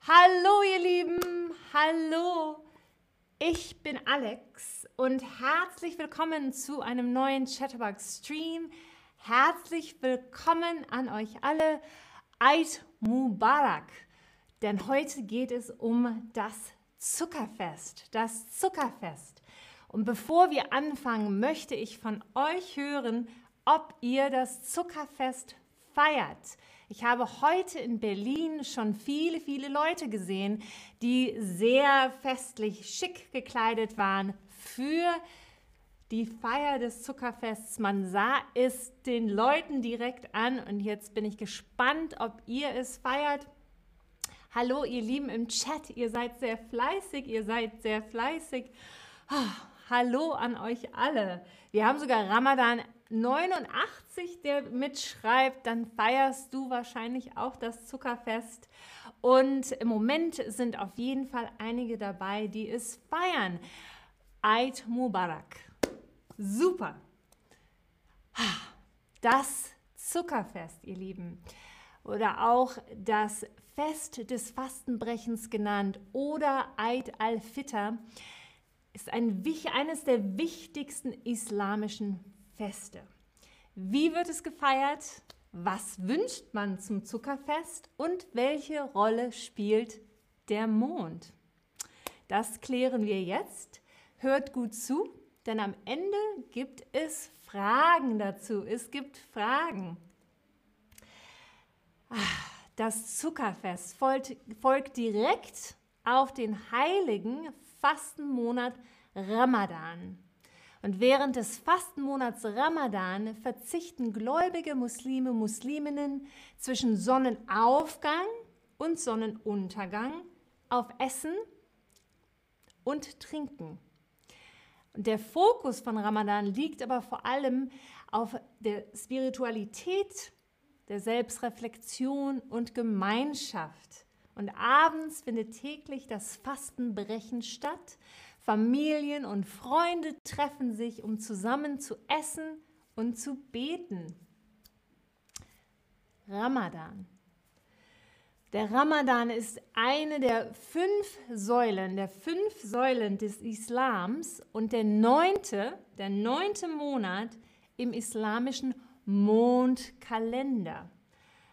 Hallo ihr Lieben, hallo. Ich bin Alex und herzlich willkommen zu einem neuen Chatterbox Stream. Herzlich willkommen an euch alle. Eid Mubarak. Denn heute geht es um das Zuckerfest, das Zuckerfest. Und bevor wir anfangen, möchte ich von euch hören, ob ihr das Zuckerfest feiert. Ich habe heute in Berlin schon viele, viele Leute gesehen, die sehr festlich schick gekleidet waren für die Feier des Zuckerfests. Man sah es den Leuten direkt an und jetzt bin ich gespannt, ob ihr es feiert. Hallo, ihr Lieben im Chat, ihr seid sehr fleißig, ihr seid sehr fleißig. Oh, hallo an euch alle. Wir haben sogar Ramadan 89, der mitschreibt, dann feierst du wahrscheinlich auch das Zuckerfest. Und im Moment sind auf jeden Fall einige dabei, die es feiern. Eid Mubarak. Super. Das Zuckerfest, ihr Lieben. Oder auch das Fest des Fastenbrechens genannt oder Eid al-Fitr ist ein, eines der wichtigsten islamischen Feste. Wie wird es gefeiert? Was wünscht man zum Zuckerfest? Und welche Rolle spielt der Mond? Das klären wir jetzt. Hört gut zu, denn am Ende gibt es Fragen dazu. Es gibt Fragen. Ah, das Zuckerfest folgt, folgt direkt auf den heiligen Fastenmonat Ramadan. Und während des Fastenmonats Ramadan verzichten gläubige Muslime, Musliminnen zwischen Sonnenaufgang und Sonnenuntergang auf Essen und Trinken. Der Fokus von Ramadan liegt aber vor allem auf der Spiritualität, der Selbstreflexion und Gemeinschaft. Und abends findet täglich das Fastenbrechen statt, Familien und Freunde treffen sich, um zusammen zu essen und zu beten. Ramadan. Der Ramadan ist eine der fünf Säulen, der fünf Säulen des Islams und der neunte, der neunte Monat im islamischen Mondkalender.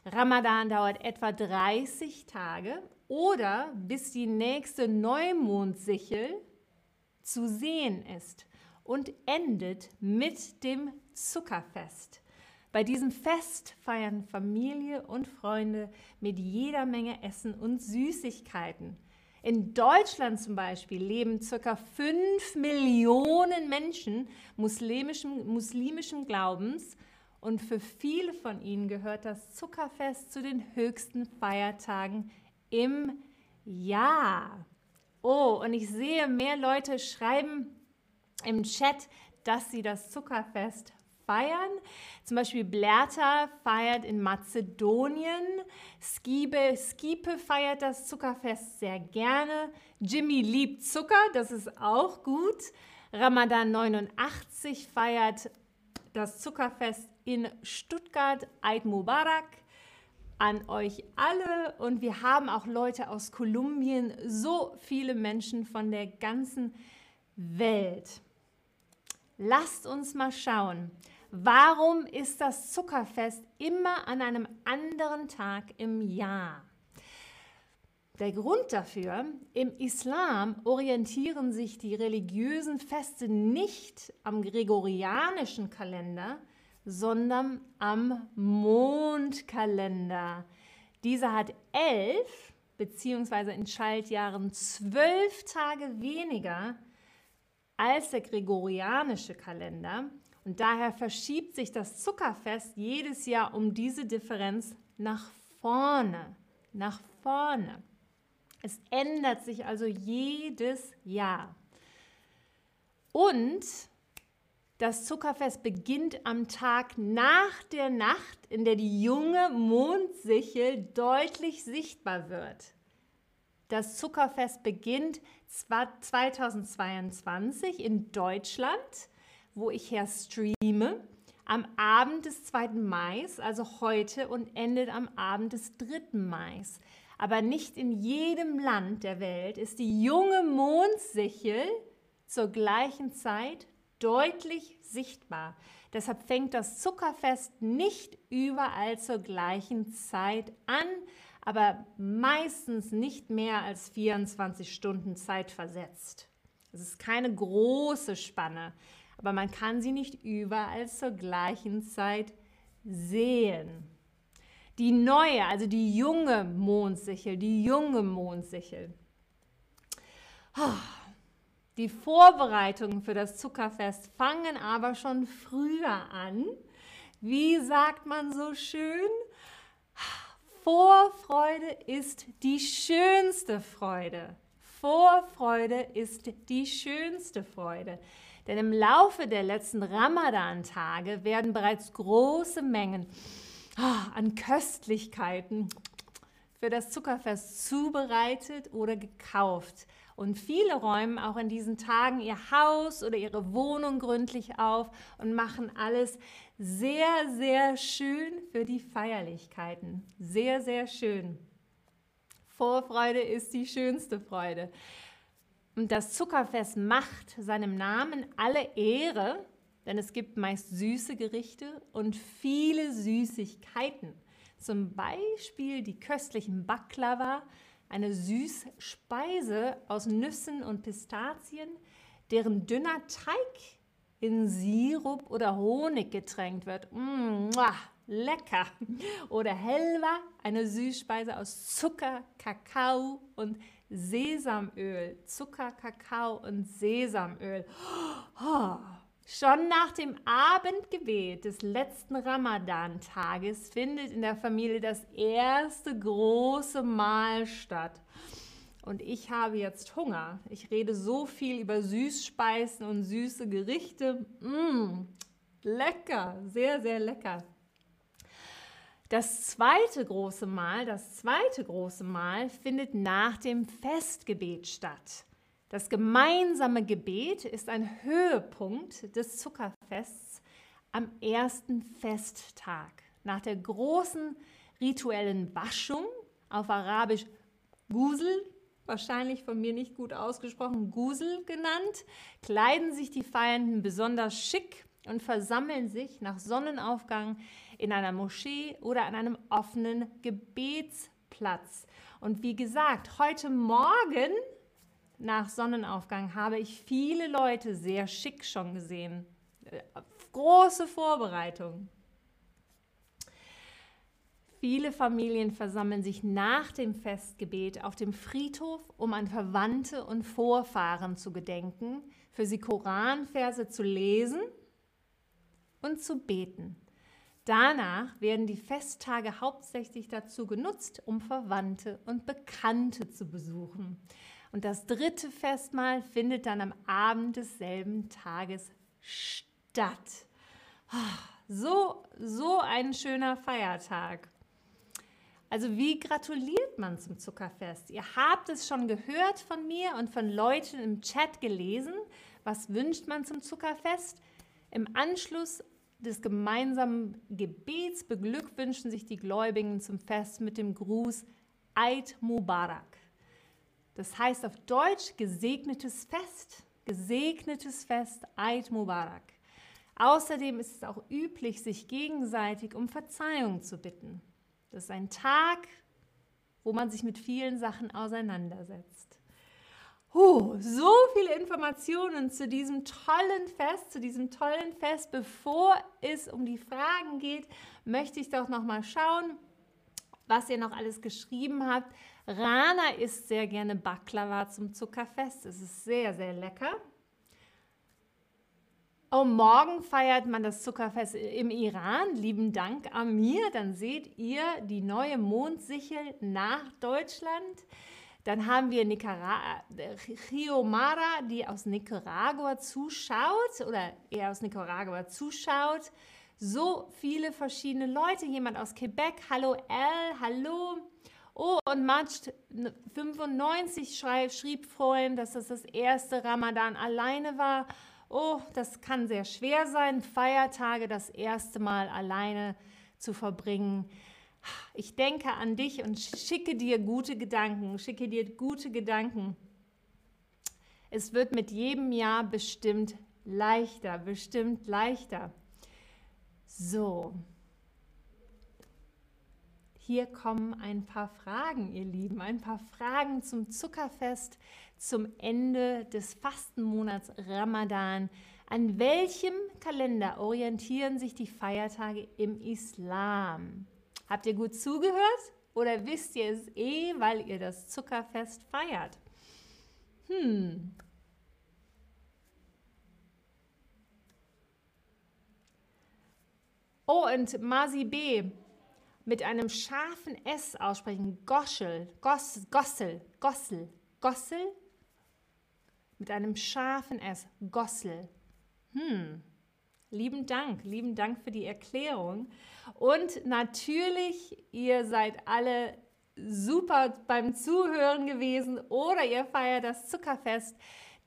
Ramadan dauert etwa 30 Tage oder bis die nächste Neumondsichel zu sehen ist und endet mit dem Zuckerfest. Bei diesem Fest feiern Familie und Freunde mit jeder Menge Essen und Süßigkeiten. In Deutschland zum Beispiel leben ca. 5 Millionen Menschen muslimischen, muslimischen Glaubens und für viele von ihnen gehört das Zuckerfest zu den höchsten Feiertagen im Jahr. Oh, und ich sehe, mehr Leute schreiben im Chat, dass sie das Zuckerfest feiern. Zum Beispiel Blerta feiert in Mazedonien. Skibe, Skipe feiert das Zuckerfest sehr gerne. Jimmy liebt Zucker, das ist auch gut. Ramadan 89 feiert das Zuckerfest in Stuttgart. Eid Mubarak an euch alle und wir haben auch Leute aus Kolumbien, so viele Menschen von der ganzen Welt. Lasst uns mal schauen, warum ist das Zuckerfest immer an einem anderen Tag im Jahr? Der Grund dafür, im Islam orientieren sich die religiösen Feste nicht am gregorianischen Kalender, sondern am Mondkalender. Dieser hat elf beziehungsweise in Schaltjahren zwölf Tage weniger als der gregorianische Kalender. Und daher verschiebt sich das Zuckerfest jedes Jahr um diese Differenz nach vorne. Nach vorne. Es ändert sich also jedes Jahr. Und das Zuckerfest beginnt am Tag nach der Nacht, in der die junge Mondsichel deutlich sichtbar wird. Das Zuckerfest beginnt 2022 in Deutschland, wo ich her streame, am Abend des 2. Mai, also heute, und endet am Abend des 3. Mai. Aber nicht in jedem Land der Welt ist die junge Mondsichel zur gleichen Zeit deutlich sichtbar. Deshalb fängt das Zuckerfest nicht überall zur gleichen Zeit an, aber meistens nicht mehr als 24 Stunden Zeit versetzt. Es ist keine große Spanne, aber man kann sie nicht überall zur gleichen Zeit sehen. Die neue, also die junge Mondsichel, die junge Mondsichel. Oh, die Vorbereitungen für das Zuckerfest fangen aber schon früher an. Wie sagt man so schön? Vorfreude ist die schönste Freude. Vorfreude ist die schönste Freude. Denn im Laufe der letzten Ramadan-Tage werden bereits große Mengen ah, an Köstlichkeiten für das Zuckerfest zubereitet oder gekauft. Und viele räumen auch in diesen Tagen ihr Haus oder ihre Wohnung gründlich auf und machen alles sehr, sehr schön für die Feierlichkeiten. Sehr, sehr schön. Vorfreude ist die schönste Freude. Und das Zuckerfest macht seinem Namen alle Ehre, denn es gibt meist süße Gerichte und viele Süßigkeiten. Zum Beispiel die köstlichen Baklava, eine Süßspeise aus Nüssen und Pistazien, deren dünner Teig in Sirup oder Honig getränkt wird. Mmh, lecker! Oder Helva, eine Süßspeise aus Zucker, Kakao und Sesamöl. Zucker, Kakao und Sesamöl. Oh, Schon nach dem Abendgebet des letzten Ramadan-Tages findet in der Familie das erste große Mahl statt. Und ich habe jetzt Hunger. Ich rede so viel über Süßspeisen und süße Gerichte. Mmh, lecker, sehr, sehr lecker. Das zweite große Mahl, das zweite große Mahl findet nach dem Festgebet statt. Das gemeinsame Gebet ist ein Höhepunkt des Zuckerfests am ersten Festtag. Nach der großen rituellen Waschung, auf Arabisch Gusel, wahrscheinlich von mir nicht gut ausgesprochen, Gusel genannt, kleiden sich die Feiernden besonders schick und versammeln sich nach Sonnenaufgang in einer Moschee oder an einem offenen Gebetsplatz. Und wie gesagt, heute Morgen nach Sonnenaufgang habe ich viele Leute sehr schick schon gesehen. Große Vorbereitung. Viele Familien versammeln sich nach dem Festgebet auf dem Friedhof, um an Verwandte und Vorfahren zu gedenken, für sie Koranverse zu lesen und zu beten. Danach werden die Festtage hauptsächlich dazu genutzt, um Verwandte und Bekannte zu besuchen. Und das dritte Festmahl findet dann am Abend desselben Tages statt. Ah, so, so ein schöner Feiertag. Also wie gratuliert man zum Zuckerfest? Ihr habt es schon gehört von mir und von Leuten im Chat gelesen. Was wünscht man zum Zuckerfest? Im Anschluss des gemeinsamen Gebets beglückwünschen sich die Gläubigen zum Fest mit dem Gruß Eid Mubarak. Das heißt auf Deutsch gesegnetes Fest. Gesegnetes Fest, Eid Mubarak. Außerdem ist es auch üblich, sich gegenseitig um Verzeihung zu bitten. Das ist ein Tag, wo man sich mit vielen Sachen auseinandersetzt. Huh, so viele Informationen zu diesem tollen Fest, zu diesem tollen Fest. Bevor es um die Fragen geht, möchte ich doch noch mal schauen, was ihr noch alles geschrieben habt. Rana isst sehr gerne Baklava zum Zuckerfest. Es ist sehr, sehr lecker. Oh, morgen feiert man das Zuckerfest im Iran. Lieben Dank, Amir. Dann seht ihr die neue Mondsichel nach Deutschland. Dann haben wir Nicara Chiomara, die aus Nicaragua zuschaut oder eher aus Nicaragua zuschaut. So viele verschiedene Leute. Jemand aus Quebec. Hallo L, hallo. Oh, und Matsch 95 schrieb, schrieb vorhin, dass das das erste Ramadan alleine war. oh, das kann sehr schwer sein, Feiertage das erste Mal alleine zu verbringen. Ich denke an dich und schicke dir gute Gedanken, schicke dir gute Gedanken. Es wird mit jedem Jahr bestimmt leichter, bestimmt leichter. So, hier kommen ein paar Fragen, ihr Lieben, ein paar Fragen zum Zuckerfest, zum Ende des Fastenmonats Ramadan. An welchem Kalender orientieren sich die Feiertage im Islam? Habt ihr gut zugehört oder wisst ihr es eh, weil ihr das Zuckerfest feiert? Hm. Oh, und Masi B mit einem scharfen S aussprechen. Goschel, Goss, Gossel, Gossel, Gossel. Mit einem scharfen S. Gossel. Hm. Lieben Dank, lieben Dank für die Erklärung. Und natürlich, ihr seid alle super beim Zuhören gewesen oder ihr feiert das Zuckerfest,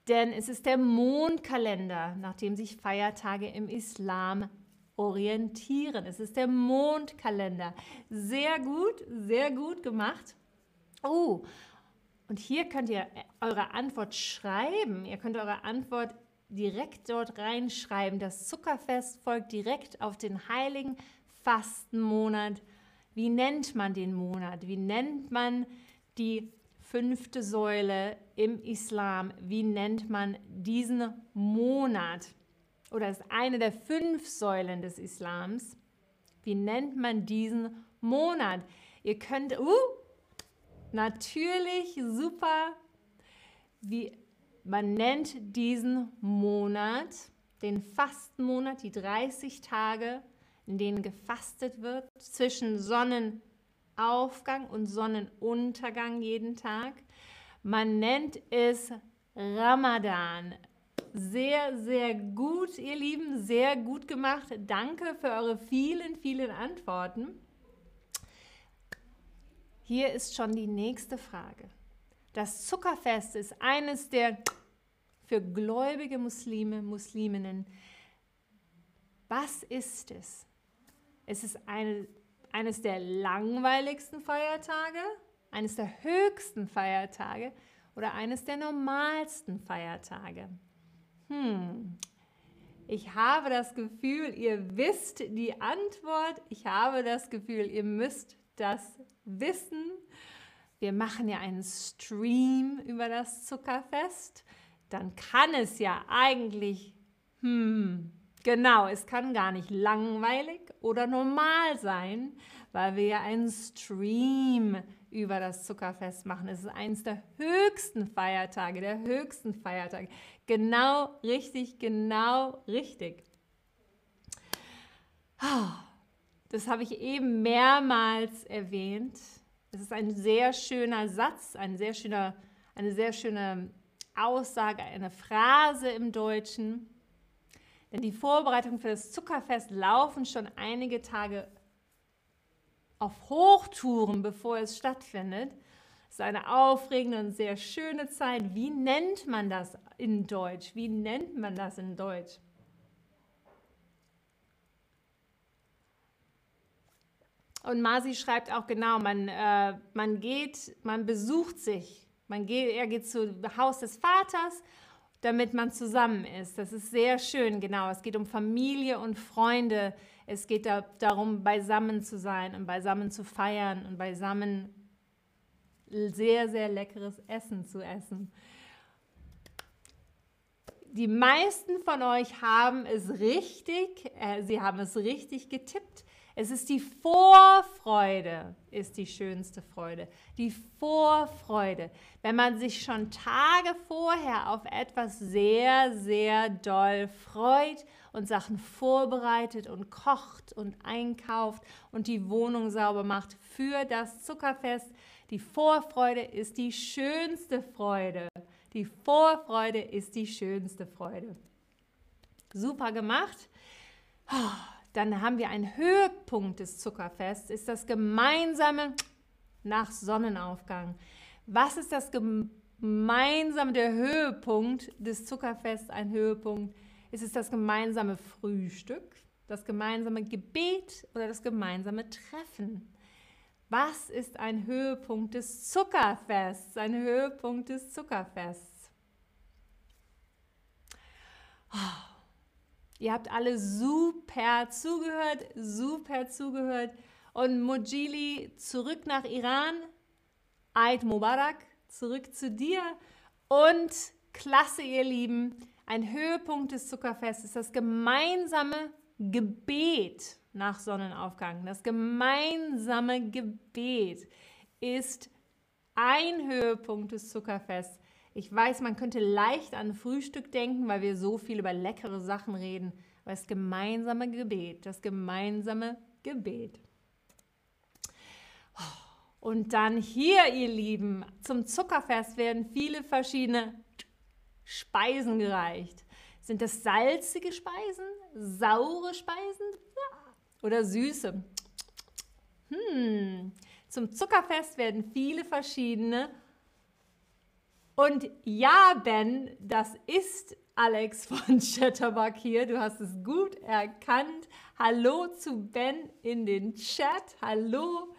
denn es ist der Mondkalender, nach dem sich Feiertage im Islam orientieren. Es ist der Mondkalender. Sehr gut, sehr gut gemacht. Oh, und hier könnt ihr eure Antwort schreiben. Ihr könnt eure Antwort direkt dort reinschreiben. Das Zuckerfest folgt direkt auf den heiligen Fastenmonat. Wie nennt man den Monat? Wie nennt man die fünfte Säule im Islam? Wie nennt man diesen Monat? Oder ist eine der fünf Säulen des Islams. Wie nennt man diesen Monat? Ihr könnt, uh, natürlich, super, wie man nennt diesen Monat, den Fastenmonat, die 30 Tage, in denen gefastet wird, zwischen Sonnenaufgang und Sonnenuntergang jeden Tag. Man nennt es Ramadan. Sehr, sehr gut, ihr Lieben, sehr gut gemacht. Danke für eure vielen, vielen Antworten. Hier ist schon die nächste Frage. Das Zuckerfest ist eines der für gläubige Muslime, Musliminnen. Was ist es? Es ist eine, eines der langweiligsten Feiertage, eines der höchsten Feiertage oder eines der normalsten Feiertage. Hm, ich habe das Gefühl, ihr wisst die Antwort. Ich habe das Gefühl, ihr müsst das wissen. Wir machen ja einen Stream über das Zuckerfest. Dann kann es ja eigentlich, hm, genau, es kann gar nicht langweilig oder normal sein, weil wir ja einen Stream über das Zuckerfest machen. Es ist eines der höchsten Feiertage, der höchsten Feiertage. Genau richtig, genau richtig. Das habe ich eben mehrmals erwähnt. Es ist ein sehr schöner Satz, ein sehr schöner, eine sehr schöne Aussage, eine Phrase im Deutschen. Denn die Vorbereitungen für das Zuckerfest laufen schon einige Tage auf Hochtouren, bevor es stattfindet. Es ist eine aufregende und sehr schöne Zeit. Wie nennt man das in Deutsch? Wie nennt man das in Deutsch? Und Masi schreibt auch genau, man, äh, man geht, man besucht sich. Man geht, er geht zu Haus des Vaters, damit man zusammen ist. Das ist sehr schön, genau. Es geht um Familie und Freunde, es geht da, darum, beisammen zu sein und beisammen zu feiern und beisammen sehr, sehr leckeres Essen zu essen. Die meisten von euch haben es richtig, äh, sie haben es richtig getippt. Es ist die Vorfreude, ist die schönste Freude. Die Vorfreude. Wenn man sich schon Tage vorher auf etwas sehr, sehr doll freut und Sachen vorbereitet und kocht und einkauft und die Wohnung sauber macht für das Zuckerfest. Die Vorfreude ist die schönste Freude. Die Vorfreude ist die schönste Freude. Super gemacht. Dann haben wir einen Höhepunkt des Zuckerfests, ist das gemeinsame nach Sonnenaufgang. Was ist das gemeinsame, der Höhepunkt des Zuckerfests? Ein Höhepunkt Ist es das gemeinsame Frühstück, das gemeinsame Gebet oder das gemeinsame Treffen? Was ist ein Höhepunkt des Zuckerfests? Ein Höhepunkt des Zuckerfests. Oh, ihr habt alle super zugehört, super zugehört. Und Mojili zurück nach Iran. Eid Mubarak, zurück zu dir. Und klasse, ihr Lieben, ein Höhepunkt des Zuckerfestes, das gemeinsame Gebet nach Sonnenaufgang. Das gemeinsame Gebet ist ein Höhepunkt des Zuckerfests. Ich weiß, man könnte leicht an Frühstück denken, weil wir so viel über leckere Sachen reden. Aber das gemeinsame Gebet, das gemeinsame Gebet. Und dann hier, ihr Lieben, zum Zuckerfest werden viele verschiedene Speisen gereicht. Sind das salzige Speisen, saure Speisen oder süße? Hm. Zum Zuckerfest werden viele verschiedene. Und ja, Ben, das ist Alex von Chatterbug hier. Du hast es gut erkannt. Hallo zu Ben in den Chat. Hallo.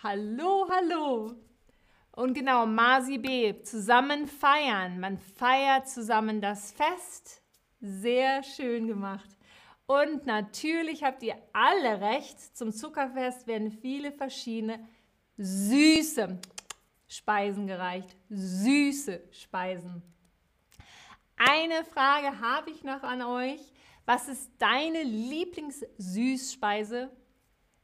Hallo, hallo. Und genau, Masi B, zusammen feiern. Man feiert zusammen das Fest. Sehr schön gemacht. Und natürlich habt ihr alle recht, zum Zuckerfest werden viele verschiedene süße Speisen gereicht. Süße Speisen. Eine Frage habe ich noch an euch. Was ist deine Lieblingssüßspeise,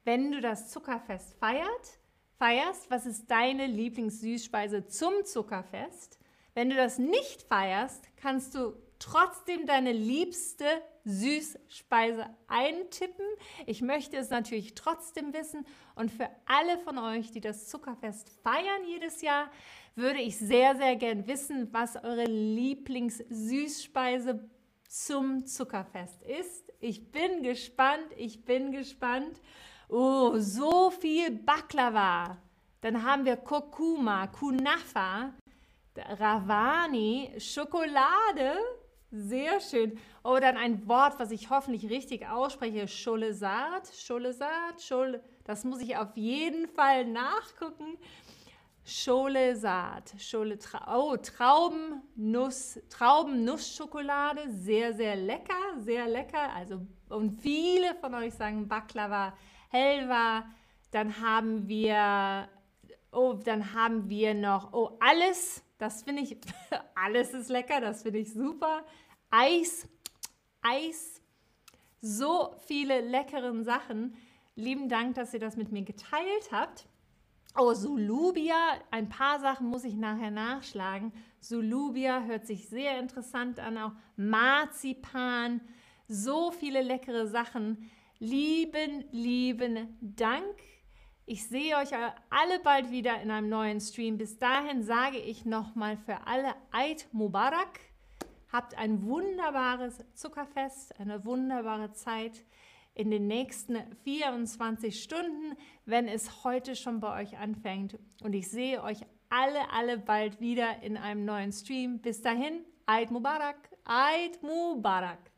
wenn du das Zuckerfest feiert? feierst, was ist deine Lieblingssüßspeise zum Zuckerfest? Wenn du das nicht feierst, kannst du trotzdem deine liebste Süßspeise eintippen. Ich möchte es natürlich trotzdem wissen. Und für alle von euch, die das Zuckerfest feiern jedes Jahr, würde ich sehr, sehr gern wissen, was eure Lieblingssüßspeise zum Zuckerfest ist. Ich bin gespannt, ich bin gespannt. Oh, so viel Baklava. Dann haben wir Kurkuma, Kunafa, Ravani, Schokolade. Sehr schön. Oh, dann ein Wort, was ich hoffentlich richtig ausspreche. Scholesat, Scholesat, Schole. Das muss ich auf jeden Fall nachgucken. Scholesat, Schole, oh, Traubennuss, Traubennuss-Schokolade, sehr, sehr lecker, sehr lecker. Also, und viele von euch sagen Baklava Helva, dann haben wir, oh, dann haben wir noch, oh, alles, das finde ich, alles ist lecker, das finde ich super. Eis, Eis, so viele leckeren Sachen. Lieben Dank, dass ihr das mit mir geteilt habt. Oh, Sulubia, ein paar Sachen muss ich nachher nachschlagen. Sulubia hört sich sehr interessant an, auch Marzipan, so viele leckere Sachen. Lieben, lieben Dank. Ich sehe euch alle bald wieder in einem neuen Stream. Bis dahin sage ich nochmal für alle Eid Mubarak. Habt ein wunderbares Zuckerfest, eine wunderbare Zeit in den nächsten 24 Stunden, wenn es heute schon bei euch anfängt. Und ich sehe euch alle, alle bald wieder in einem neuen Stream. Bis dahin, Eid Mubarak, Eid Mubarak.